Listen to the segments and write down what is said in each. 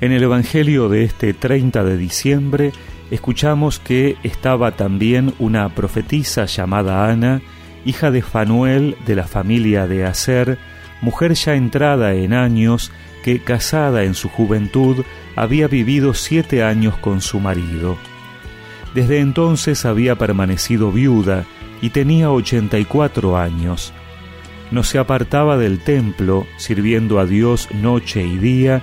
En el Evangelio de este 30 de diciembre escuchamos que estaba también una profetisa llamada Ana, hija de Fanuel de la familia de Aser, mujer ya entrada en años, que casada en su juventud había vivido siete años con su marido. Desde entonces había permanecido viuda y tenía ochenta y cuatro años. No se apartaba del templo, sirviendo a Dios noche y día,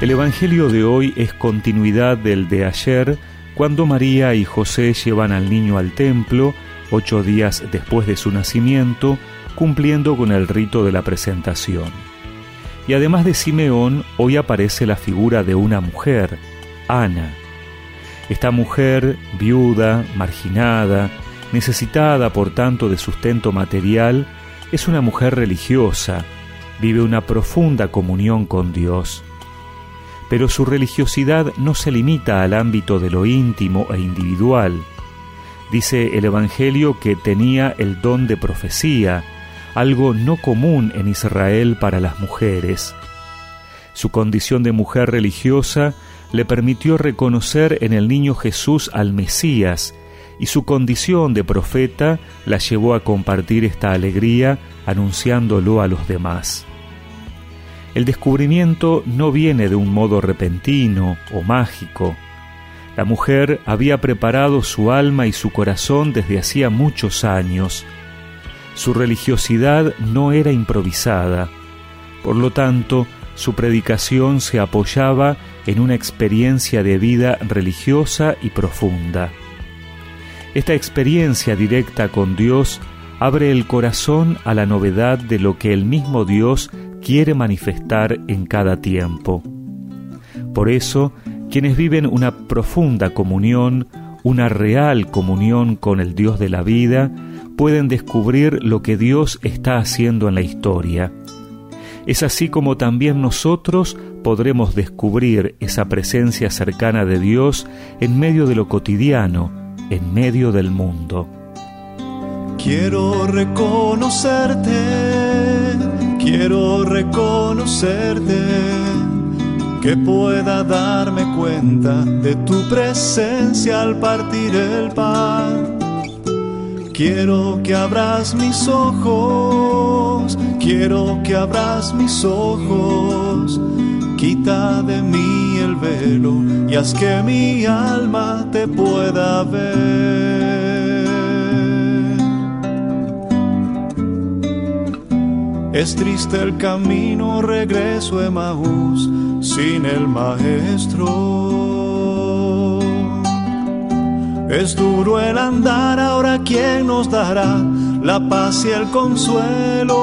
El Evangelio de hoy es continuidad del de ayer, cuando María y José llevan al niño al templo, ocho días después de su nacimiento, cumpliendo con el rito de la presentación. Y además de Simeón, hoy aparece la figura de una mujer, Ana. Esta mujer, viuda, marginada, necesitada por tanto de sustento material, es una mujer religiosa, vive una profunda comunión con Dios pero su religiosidad no se limita al ámbito de lo íntimo e individual. Dice el Evangelio que tenía el don de profecía, algo no común en Israel para las mujeres. Su condición de mujer religiosa le permitió reconocer en el niño Jesús al Mesías, y su condición de profeta la llevó a compartir esta alegría anunciándolo a los demás. El descubrimiento no viene de un modo repentino o mágico. La mujer había preparado su alma y su corazón desde hacía muchos años. Su religiosidad no era improvisada. Por lo tanto, su predicación se apoyaba en una experiencia de vida religiosa y profunda. Esta experiencia directa con Dios abre el corazón a la novedad de lo que el mismo Dios quiere manifestar en cada tiempo. Por eso, quienes viven una profunda comunión, una real comunión con el Dios de la vida, pueden descubrir lo que Dios está haciendo en la historia. Es así como también nosotros podremos descubrir esa presencia cercana de Dios en medio de lo cotidiano, en medio del mundo. Quiero reconocerte Quiero reconocerte, que pueda darme cuenta de tu presencia al partir el pan. Quiero que abras mis ojos, quiero que abras mis ojos. Quita de mí el velo y haz que mi alma te pueda ver. Es triste el camino, regreso a Maús sin el maestro. Es duro el andar, ahora quién nos dará la paz y el consuelo.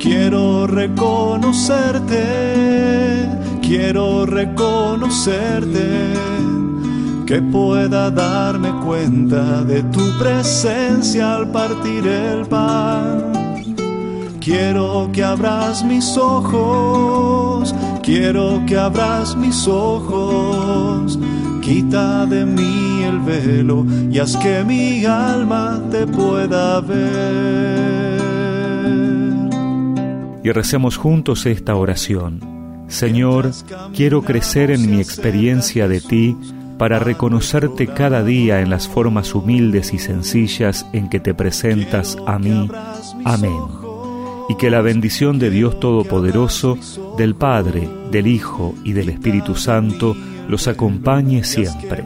Quiero reconocerte, quiero reconocerte que pueda darme cuenta de tu presencia al partir el pan. Quiero que abras mis ojos, quiero que abras mis ojos, quita de mí el velo y haz que mi alma te pueda ver. Y recemos juntos esta oración. Señor, quiero crecer en mi experiencia de ti para reconocerte cada día en las formas humildes y sencillas en que te presentas a mí. Amén. Y que la bendición de Dios Todopoderoso, del Padre, del Hijo y del Espíritu Santo los acompañe siempre.